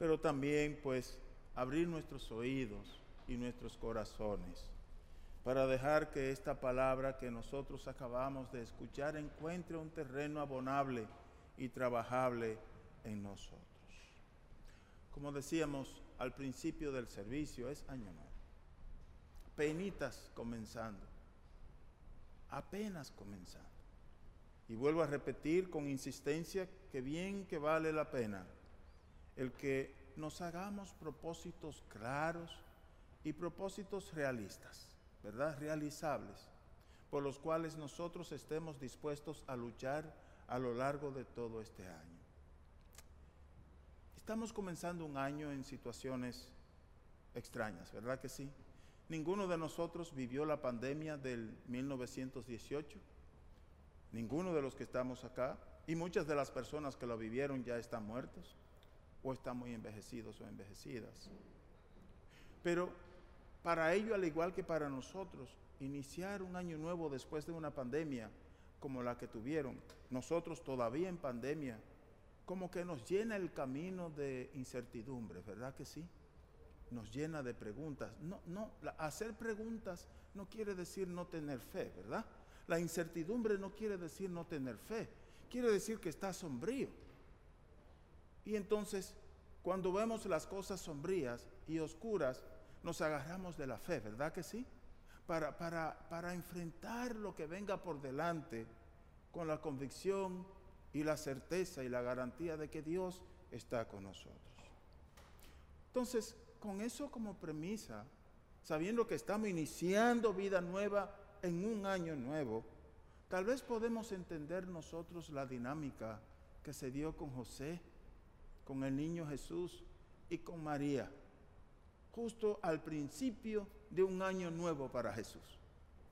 pero también pues abrir nuestros oídos y nuestros corazones para dejar que esta palabra que nosotros acabamos de escuchar encuentre un terreno abonable y trabajable en nosotros. Como decíamos al principio del servicio, es año nuevo. Penitas comenzando. Apenas comenzando. Y vuelvo a repetir con insistencia que bien que vale la pena el que nos hagamos propósitos claros y propósitos realistas, ¿verdad? Realizables, por los cuales nosotros estemos dispuestos a luchar a lo largo de todo este año. Estamos comenzando un año en situaciones extrañas, ¿verdad que sí? Ninguno de nosotros vivió la pandemia del 1918, ninguno de los que estamos acá, y muchas de las personas que lo vivieron ya están muertos o están muy envejecidos o envejecidas. Pero para ello, al igual que para nosotros, iniciar un año nuevo después de una pandemia como la que tuvieron, nosotros todavía en pandemia, como que nos llena el camino de incertidumbre, ¿verdad que sí? Nos llena de preguntas. No, no, hacer preguntas no quiere decir no tener fe, ¿verdad? La incertidumbre no quiere decir no tener fe, quiere decir que está sombrío. Y entonces, cuando vemos las cosas sombrías y oscuras, nos agarramos de la fe, ¿verdad que sí? Para, para, para enfrentar lo que venga por delante con la convicción y la certeza y la garantía de que Dios está con nosotros. Entonces, con eso como premisa, sabiendo que estamos iniciando vida nueva en un año nuevo, tal vez podemos entender nosotros la dinámica que se dio con José, con el niño Jesús y con María, justo al principio de un año nuevo para Jesús.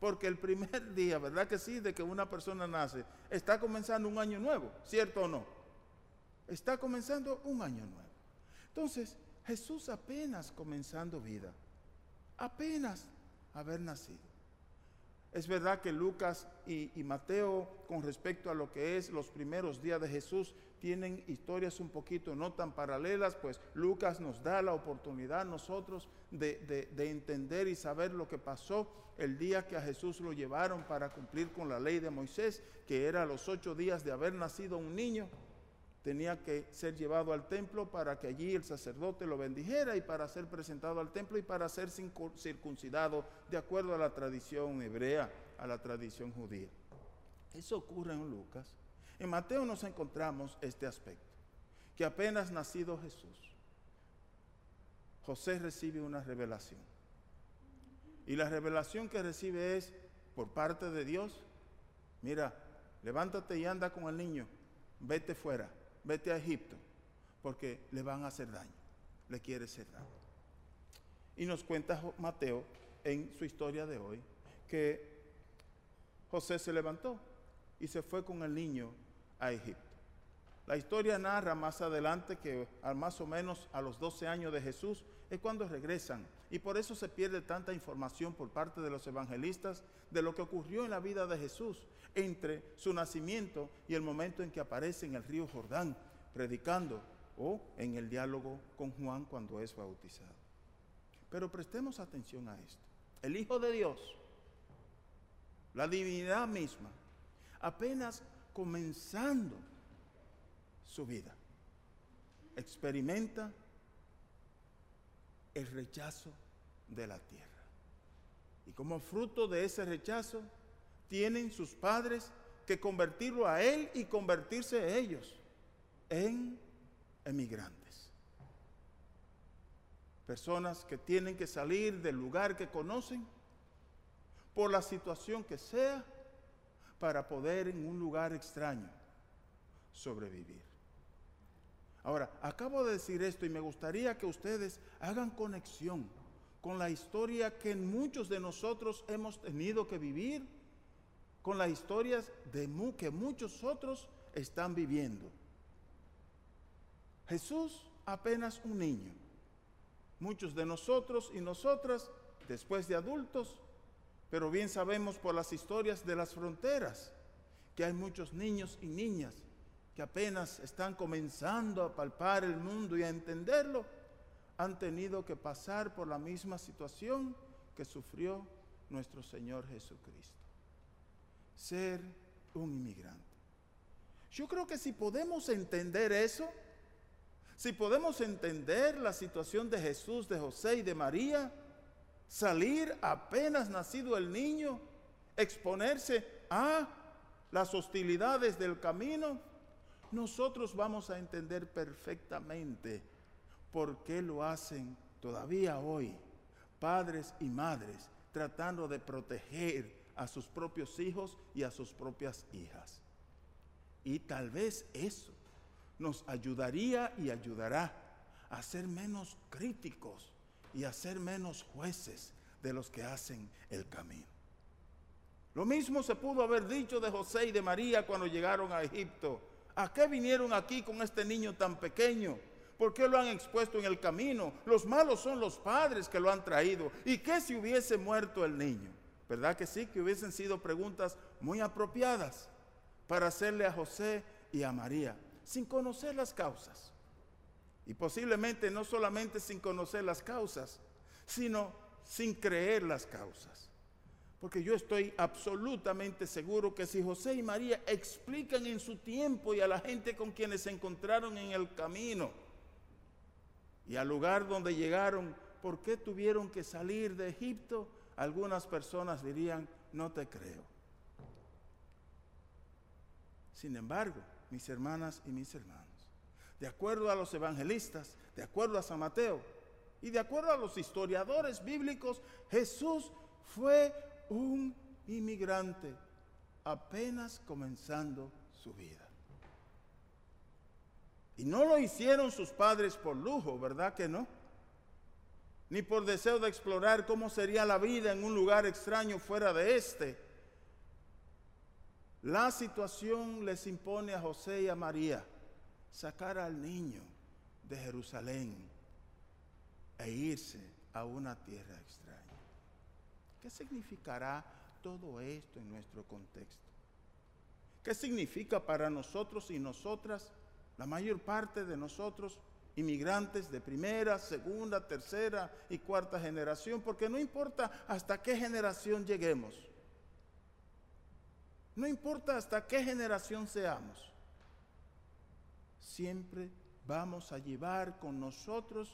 Porque el primer día, ¿verdad que sí? De que una persona nace, está comenzando un año nuevo, ¿cierto o no? Está comenzando un año nuevo. Entonces, Jesús apenas comenzando vida, apenas haber nacido. Es verdad que Lucas y, Mateo, con respecto a lo que es los primeros días de Jesús, tienen historias un poquito no tan paralelas, pues Lucas nos da la oportunidad nosotros de, de entender y saber lo que pasó el día que a Jesús lo llevaron para cumplir con la ley de Moisés, que era los ocho días de haber nacido un niño tenía que ser llevado al templo para que allí el sacerdote lo bendijera y para ser presentado al templo y para ser circuncidado de acuerdo a la tradición hebrea, a la tradición judía. Eso ocurre en Lucas. En Mateo nos encontramos este aspecto, que apenas nacido Jesús, José recibe una revelación. Y la revelación que recibe es por parte de Dios, mira, levántate y anda con el niño, vete fuera vete a Egipto, porque le van a hacer daño, le quiere hacer daño. Y nos cuenta Mateo en su historia de hoy que José se levantó y se fue con el niño a Egipto. La historia narra más adelante que más o menos a los 12 años de Jesús es cuando regresan y por eso se pierde tanta información por parte de los evangelistas de lo que ocurrió en la vida de Jesús entre su nacimiento y el momento en que aparece en el río Jordán predicando o en el diálogo con Juan cuando es bautizado. Pero prestemos atención a esto. El Hijo de Dios, la divinidad misma, apenas comenzando su vida. Experimenta el rechazo de la tierra. Y como fruto de ese rechazo, tienen sus padres que convertirlo a él y convertirse ellos en emigrantes. Personas que tienen que salir del lugar que conocen por la situación que sea para poder en un lugar extraño sobrevivir. Ahora, acabo de decir esto y me gustaría que ustedes hagan conexión con la historia que muchos de nosotros hemos tenido que vivir, con las historias de que muchos otros están viviendo. Jesús apenas un niño. Muchos de nosotros y nosotras, después de adultos, pero bien sabemos por las historias de las fronteras que hay muchos niños y niñas que apenas están comenzando a palpar el mundo y a entenderlo, han tenido que pasar por la misma situación que sufrió nuestro Señor Jesucristo. Ser un inmigrante. Yo creo que si podemos entender eso, si podemos entender la situación de Jesús, de José y de María, salir apenas nacido el niño, exponerse a las hostilidades del camino, nosotros vamos a entender perfectamente por qué lo hacen todavía hoy padres y madres tratando de proteger a sus propios hijos y a sus propias hijas. Y tal vez eso nos ayudaría y ayudará a ser menos críticos y a ser menos jueces de los que hacen el camino. Lo mismo se pudo haber dicho de José y de María cuando llegaron a Egipto. ¿A qué vinieron aquí con este niño tan pequeño? ¿Por qué lo han expuesto en el camino? Los malos son los padres que lo han traído. ¿Y qué si hubiese muerto el niño? ¿Verdad que sí? Que hubiesen sido preguntas muy apropiadas para hacerle a José y a María, sin conocer las causas. Y posiblemente no solamente sin conocer las causas, sino sin creer las causas. Porque yo estoy absolutamente seguro que si José y María explican en su tiempo y a la gente con quienes se encontraron en el camino y al lugar donde llegaron, ¿por qué tuvieron que salir de Egipto? Algunas personas dirían, no te creo. Sin embargo, mis hermanas y mis hermanos, de acuerdo a los evangelistas, de acuerdo a San Mateo y de acuerdo a los historiadores bíblicos, Jesús fue un inmigrante apenas comenzando su vida. Y no lo hicieron sus padres por lujo, ¿verdad que no? Ni por deseo de explorar cómo sería la vida en un lugar extraño fuera de este la situación les impone a José y a María sacar al niño de Jerusalén e irse a una tierra extraña. ¿Qué significará todo esto en nuestro contexto? ¿Qué significa para nosotros y nosotras, la mayor parte de nosotros, inmigrantes de primera, segunda, tercera y cuarta generación? Porque no importa hasta qué generación lleguemos no importa hasta qué generación seamos, siempre vamos a llevar con nosotros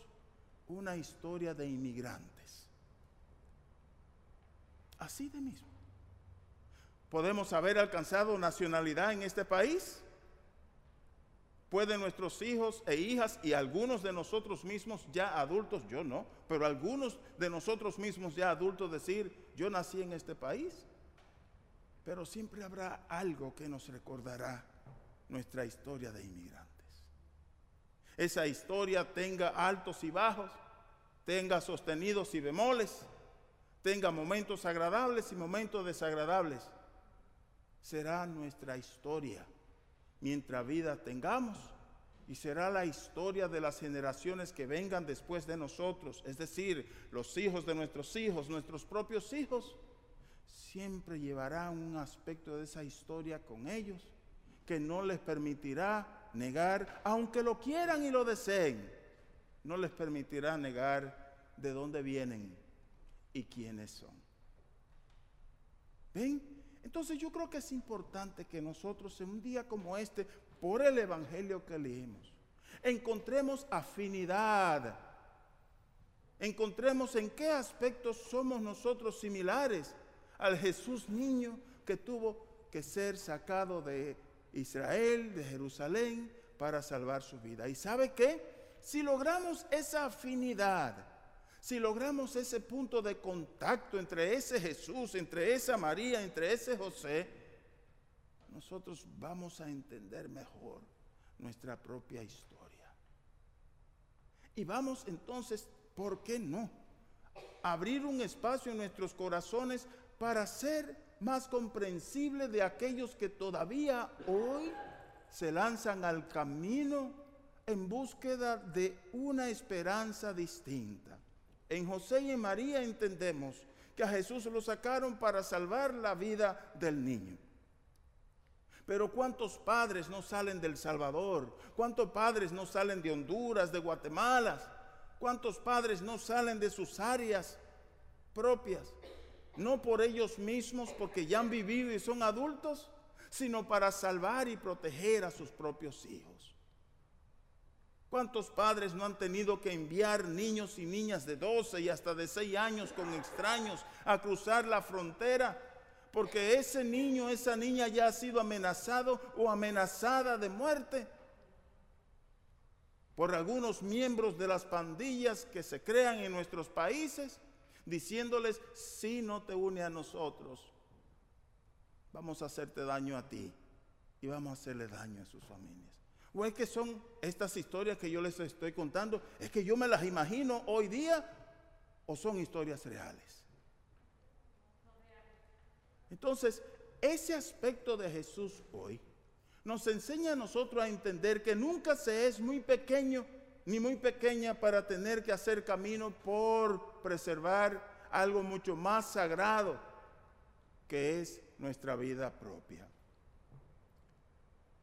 una historia de inmigrantes. Así de mismo. ¿Podemos haber alcanzado nacionalidad en este país? ¿Pueden nuestros hijos e hijas y algunos de nosotros mismos ya adultos, yo no, pero algunos de nosotros mismos ya adultos decir, yo nací en este país? pero siempre habrá algo que nos recordará nuestra historia de inmigrantes. Esa historia tenga altos y bajos, tenga sostenidos y bemoles, tenga momentos agradables y momentos desagradables. Será nuestra historia mientras vida tengamos y será la historia de las generaciones que vengan después de nosotros, es decir, los hijos de nuestros hijos, nuestros propios hijos siempre llevará un aspecto de esa historia con ellos que no les permitirá negar, aunque lo quieran y lo deseen, no les permitirá negar de dónde vienen y quiénes son. ¿Ven? Entonces yo creo que es importante que nosotros en un día como este, por el Evangelio que leemos, encontremos afinidad, encontremos en qué aspectos somos nosotros similares al Jesús niño que tuvo que ser sacado de Israel, de Jerusalén, para salvar su vida. ¿Y sabe qué? Si logramos esa afinidad, si logramos ese punto de contacto entre ese Jesús, entre esa María, entre ese José, nosotros vamos a entender mejor nuestra propia historia. Y vamos entonces, ¿por qué no? Abrir un espacio en nuestros corazones para ser más comprensible de aquellos que todavía hoy se lanzan al camino en búsqueda de una esperanza distinta. En José y en María entendemos que a Jesús lo sacaron para salvar la vida del niño. Pero ¿cuántos padres no salen del Salvador? ¿Cuántos padres no salen de Honduras, de Guatemala? ¿Cuántos padres no salen de sus áreas propias? No por ellos mismos, porque ya han vivido y son adultos, sino para salvar y proteger a sus propios hijos. ¿Cuántos padres no han tenido que enviar niños y niñas de 12 y hasta de 6 años con extraños a cruzar la frontera? Porque ese niño, esa niña ya ha sido amenazado o amenazada de muerte por algunos miembros de las pandillas que se crean en nuestros países, diciéndoles, si no te une a nosotros, vamos a hacerte daño a ti y vamos a hacerle daño a sus familias. O es que son estas historias que yo les estoy contando, es que yo me las imagino hoy día o son historias reales. Entonces, ese aspecto de Jesús hoy nos enseña a nosotros a entender que nunca se es muy pequeño ni muy pequeña para tener que hacer camino por preservar algo mucho más sagrado que es nuestra vida propia.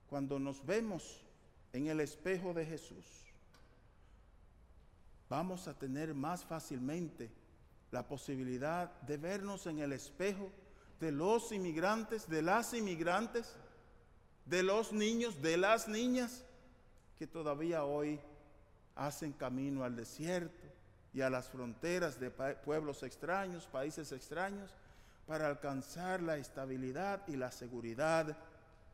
Cuando nos vemos en el espejo de Jesús, vamos a tener más fácilmente la posibilidad de vernos en el espejo de los inmigrantes, de las inmigrantes, de los niños, de las niñas que todavía hoy hacen camino al desierto y a las fronteras de pueblos extraños, países extraños, para alcanzar la estabilidad y la seguridad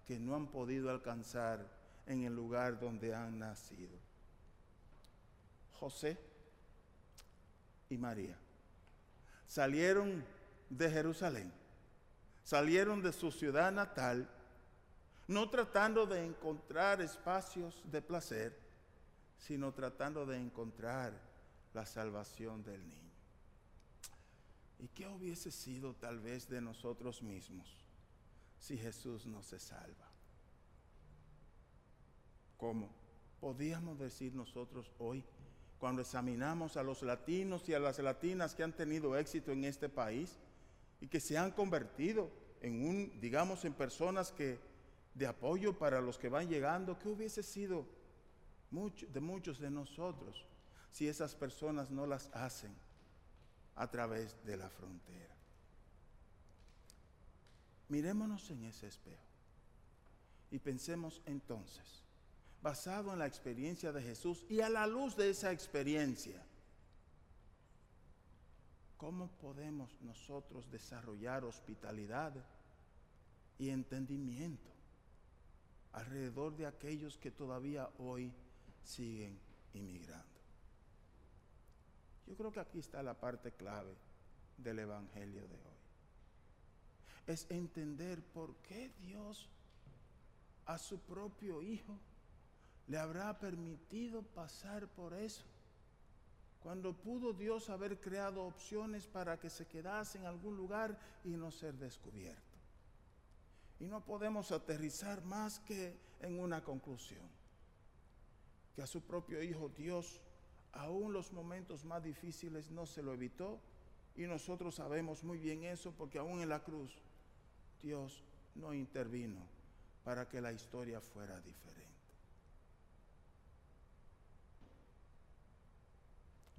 que no han podido alcanzar en el lugar donde han nacido. José y María salieron de Jerusalén, salieron de su ciudad natal, no tratando de encontrar espacios de placer, sino tratando de encontrar la salvación del niño. ¿Y qué hubiese sido tal vez de nosotros mismos si Jesús no se salva? ¿Cómo? Podíamos decir nosotros hoy, cuando examinamos a los latinos y a las latinas que han tenido éxito en este país y que se han convertido en un, digamos, en personas que de apoyo para los que van llegando, ¿qué hubiese sido de muchos de nosotros si esas personas no las hacen a través de la frontera. Mirémonos en ese espejo y pensemos entonces, basado en la experiencia de Jesús y a la luz de esa experiencia, ¿cómo podemos nosotros desarrollar hospitalidad y entendimiento alrededor de aquellos que todavía hoy siguen inmigrando? Yo creo que aquí está la parte clave del Evangelio de hoy. Es entender por qué Dios a su propio Hijo le habrá permitido pasar por eso. Cuando pudo Dios haber creado opciones para que se quedase en algún lugar y no ser descubierto. Y no podemos aterrizar más que en una conclusión. Que a su propio Hijo Dios aún los momentos más difíciles no se lo evitó y nosotros sabemos muy bien eso porque aún en la cruz Dios no intervino para que la historia fuera diferente.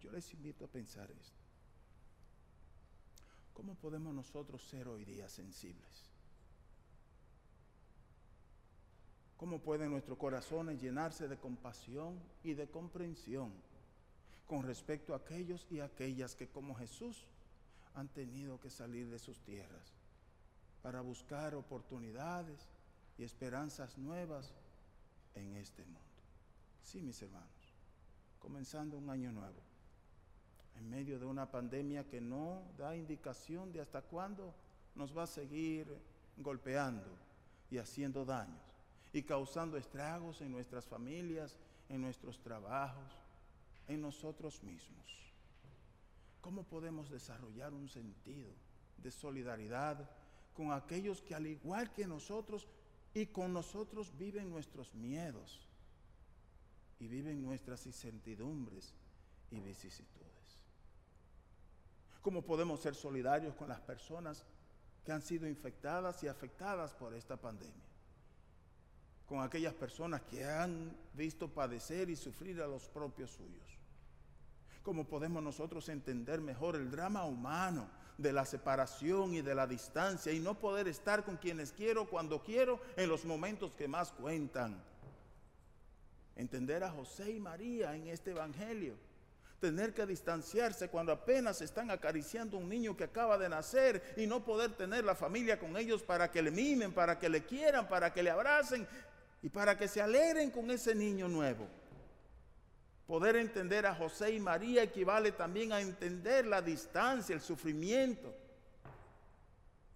Yo les invito a pensar esto. ¿Cómo podemos nosotros ser hoy día sensibles? ¿Cómo pueden nuestros corazones llenarse de compasión y de comprensión? con respecto a aquellos y aquellas que como Jesús han tenido que salir de sus tierras para buscar oportunidades y esperanzas nuevas en este mundo. Sí, mis hermanos, comenzando un año nuevo, en medio de una pandemia que no da indicación de hasta cuándo nos va a seguir golpeando y haciendo daños y causando estragos en nuestras familias, en nuestros trabajos, en nosotros mismos. ¿Cómo podemos desarrollar un sentido de solidaridad con aquellos que al igual que nosotros y con nosotros viven nuestros miedos y viven nuestras incertidumbres y vicisitudes? ¿Cómo podemos ser solidarios con las personas que han sido infectadas y afectadas por esta pandemia? con aquellas personas que han visto padecer y sufrir a los propios suyos. ¿Cómo podemos nosotros entender mejor el drama humano de la separación y de la distancia y no poder estar con quienes quiero cuando quiero en los momentos que más cuentan? Entender a José y María en este Evangelio tener que distanciarse cuando apenas están acariciando un niño que acaba de nacer y no poder tener la familia con ellos para que le mimen, para que le quieran, para que le abracen y para que se alegren con ese niño nuevo. Poder entender a José y María equivale también a entender la distancia, el sufrimiento,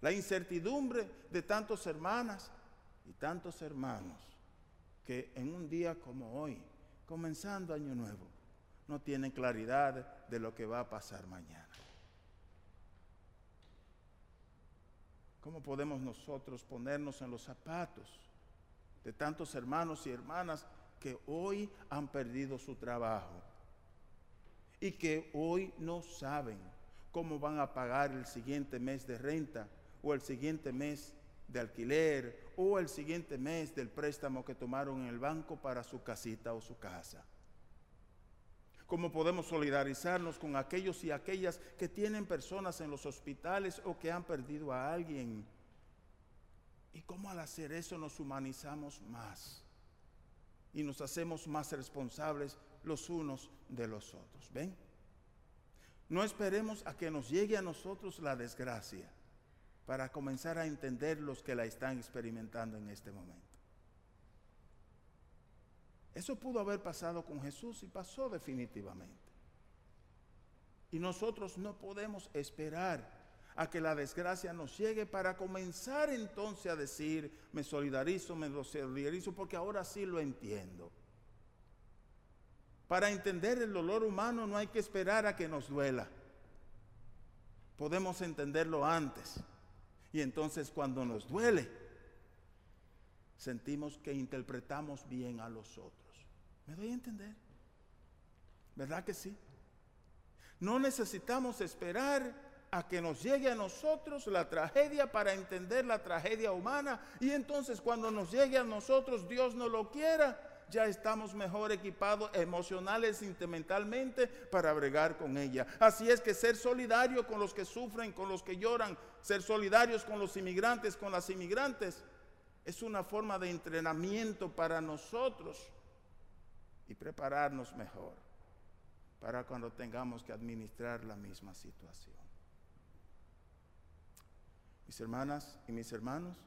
la incertidumbre de tantos hermanas y tantos hermanos que en un día como hoy, comenzando año nuevo, no tienen claridad de lo que va a pasar mañana. ¿Cómo podemos nosotros ponernos en los zapatos de tantos hermanos y hermanas que hoy han perdido su trabajo y que hoy no saben cómo van a pagar el siguiente mes de renta o el siguiente mes de alquiler o el siguiente mes del préstamo que tomaron en el banco para su casita o su casa? Cómo podemos solidarizarnos con aquellos y aquellas que tienen personas en los hospitales o que han perdido a alguien. Y cómo al hacer eso nos humanizamos más y nos hacemos más responsables los unos de los otros. ¿Ven? No esperemos a que nos llegue a nosotros la desgracia para comenzar a entender los que la están experimentando en este momento. Eso pudo haber pasado con Jesús y pasó definitivamente. Y nosotros no podemos esperar a que la desgracia nos llegue para comenzar entonces a decir, me solidarizo, me solidarizo, porque ahora sí lo entiendo. Para entender el dolor humano no hay que esperar a que nos duela. Podemos entenderlo antes. Y entonces cuando nos duele, sentimos que interpretamos bien a los otros. ¿Me doy a entender? ¿Verdad que sí? No necesitamos esperar a que nos llegue a nosotros la tragedia para entender la tragedia humana y entonces cuando nos llegue a nosotros Dios no lo quiera, ya estamos mejor equipados emocionales y sentimentalmente para bregar con ella. Así es que ser solidario con los que sufren, con los que lloran, ser solidarios con los inmigrantes, con las inmigrantes, es una forma de entrenamiento para nosotros y prepararnos mejor para cuando tengamos que administrar la misma situación. Mis hermanas y mis hermanos,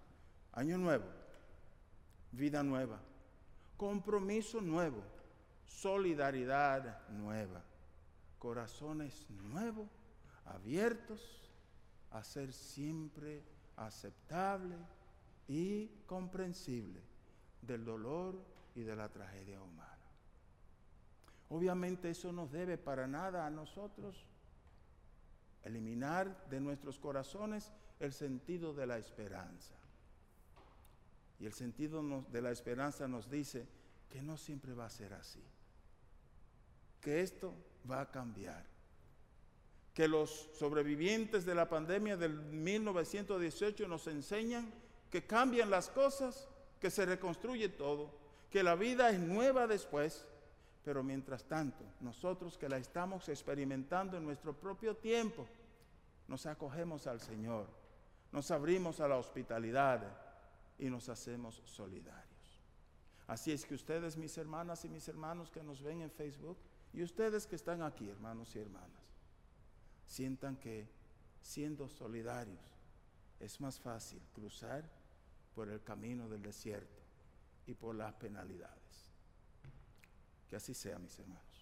año nuevo, vida nueva, compromiso nuevo, solidaridad nueva, corazones nuevos, abiertos a ser siempre aceptable y comprensible del dolor y de la tragedia humana. Obviamente eso no debe para nada a nosotros eliminar de nuestros corazones el sentido de la esperanza. Y el sentido de la esperanza nos dice que no siempre va a ser así, que esto va a cambiar, que los sobrevivientes de la pandemia del 1918 nos enseñan que cambian las cosas, que se reconstruye todo, que la vida es nueva después pero mientras tanto, nosotros que la estamos experimentando en nuestro propio tiempo, nos acogemos al Señor, nos abrimos a la hospitalidad y nos hacemos solidarios. Así es que ustedes, mis hermanas y mis hermanos que nos ven en Facebook, y ustedes que están aquí, hermanos y hermanas, sientan que siendo solidarios es más fácil cruzar por el camino del desierto y por las penalidades. Que así sea, mis hermanos.